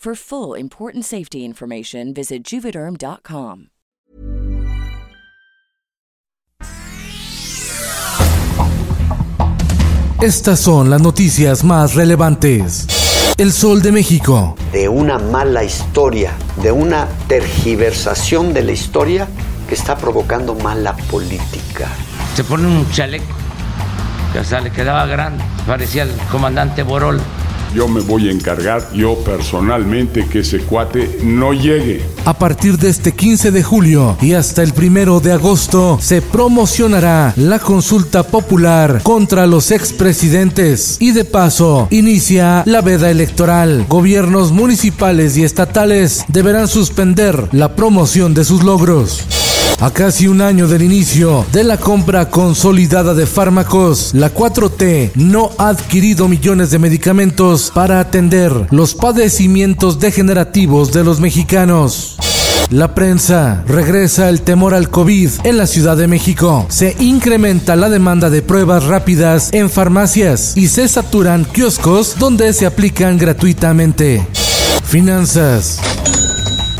For full important safety information, visit juvederm.com. Estas son las noticias más relevantes. El Sol de México. De una mala historia, de una tergiversación de la historia que está provocando mala política. Se pone un chaleco que hasta le quedaba grande, parecía el comandante Borol. Yo me voy a encargar, yo personalmente, que ese cuate no llegue. A partir de este 15 de julio y hasta el primero de agosto se promocionará la consulta popular contra los expresidentes y de paso inicia la veda electoral. Gobiernos municipales y estatales deberán suspender la promoción de sus logros. A casi un año del inicio de la compra consolidada de fármacos, la 4T no ha adquirido millones de medicamentos para atender los padecimientos degenerativos de los mexicanos. La prensa regresa el temor al COVID en la Ciudad de México. Se incrementa la demanda de pruebas rápidas en farmacias y se saturan kioscos donde se aplican gratuitamente. Finanzas.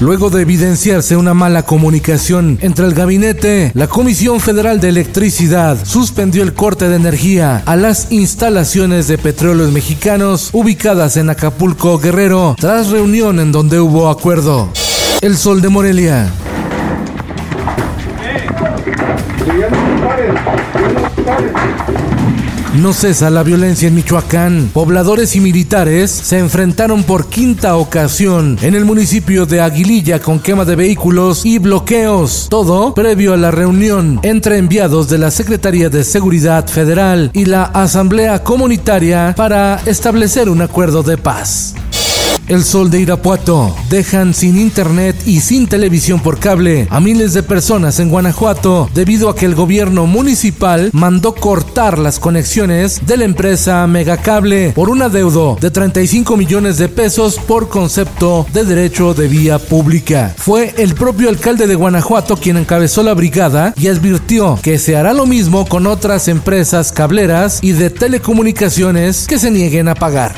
Luego de evidenciarse una mala comunicación entre el gabinete, la Comisión Federal de Electricidad suspendió el corte de energía a las instalaciones de petróleos mexicanos ubicadas en Acapulco, Guerrero, tras reunión en donde hubo acuerdo. El Sol de Morelia. No cesa la violencia en Michoacán. Pobladores y militares se enfrentaron por quinta ocasión en el municipio de Aguililla con quema de vehículos y bloqueos. Todo previo a la reunión entre enviados de la Secretaría de Seguridad Federal y la Asamblea Comunitaria para establecer un acuerdo de paz. El sol de Irapuato. Dejan sin internet y sin televisión por cable a miles de personas en Guanajuato debido a que el gobierno municipal mandó cortar las conexiones de la empresa Megacable por un adeudo de 35 millones de pesos por concepto de derecho de vía pública. Fue el propio alcalde de Guanajuato quien encabezó la brigada y advirtió que se hará lo mismo con otras empresas cableras y de telecomunicaciones que se nieguen a pagar.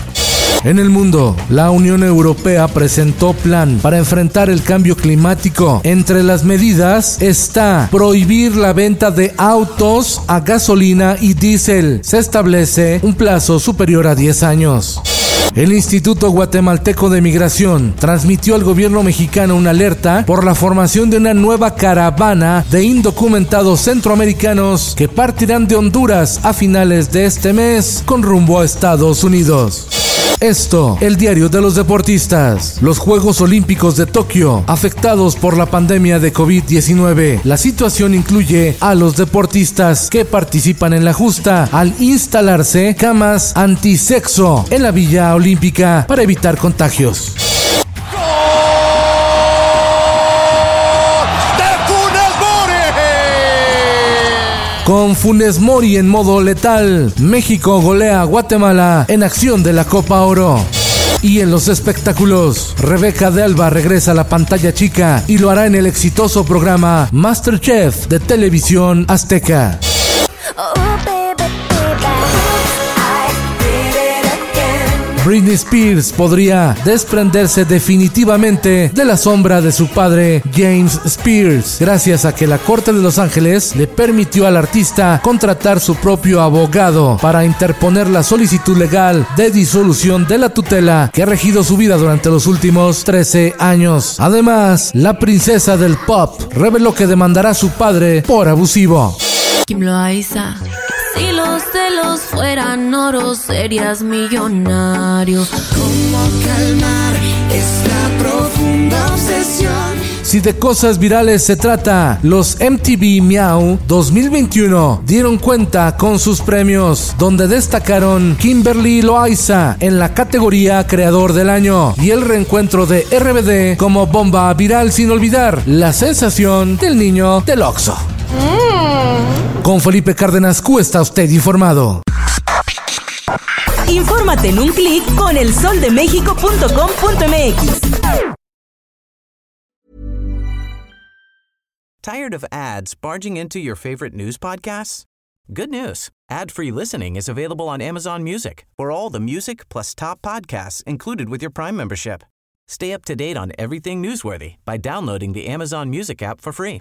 En el mundo, la Unión Europea presentó plan para enfrentar el cambio climático. Entre las medidas está prohibir la venta de autos a gasolina y diésel. Se establece un plazo superior a 10 años. El Instituto Guatemalteco de Migración transmitió al gobierno mexicano una alerta por la formación de una nueva caravana de indocumentados centroamericanos que partirán de Honduras a finales de este mes con rumbo a Estados Unidos. Esto, el diario de los deportistas. Los Juegos Olímpicos de Tokio, afectados por la pandemia de COVID-19. La situación incluye a los deportistas que participan en la justa al instalarse camas antisexo en la Villa Olímpica para evitar contagios. Con Funes Mori en modo letal, México golea a Guatemala en acción de la Copa Oro. Y en los espectáculos, Rebeca de Alba regresa a la pantalla chica y lo hará en el exitoso programa Masterchef de Televisión Azteca. Britney Spears podría desprenderse definitivamente de la sombra de su padre James Spears, gracias a que la Corte de Los Ángeles le permitió al artista contratar su propio abogado para interponer la solicitud legal de disolución de la tutela que ha regido su vida durante los últimos 13 años. Además, la princesa del pop reveló que demandará a su padre por abusivo. Kim Loaiza. Si los celos fueran oro, serías millonario. ¿Cómo calmar esta profunda obsesión? Si de cosas virales se trata, los MTV Meow 2021 dieron cuenta con sus premios, donde destacaron Kimberly Loaiza en la categoría Creador del Año y el reencuentro de RBD como bomba viral sin olvidar la sensación del niño del Oxo. Con Felipe Cárdenas Q está usted informado. Infórmate en un clic con elsoldemexico.com.mx. Tired of ads barging into your favorite news podcasts? Good news. Ad-free listening is available on Amazon Music. For all the music plus top podcasts included with your Prime membership. Stay up to date on everything newsworthy by downloading the Amazon Music app for free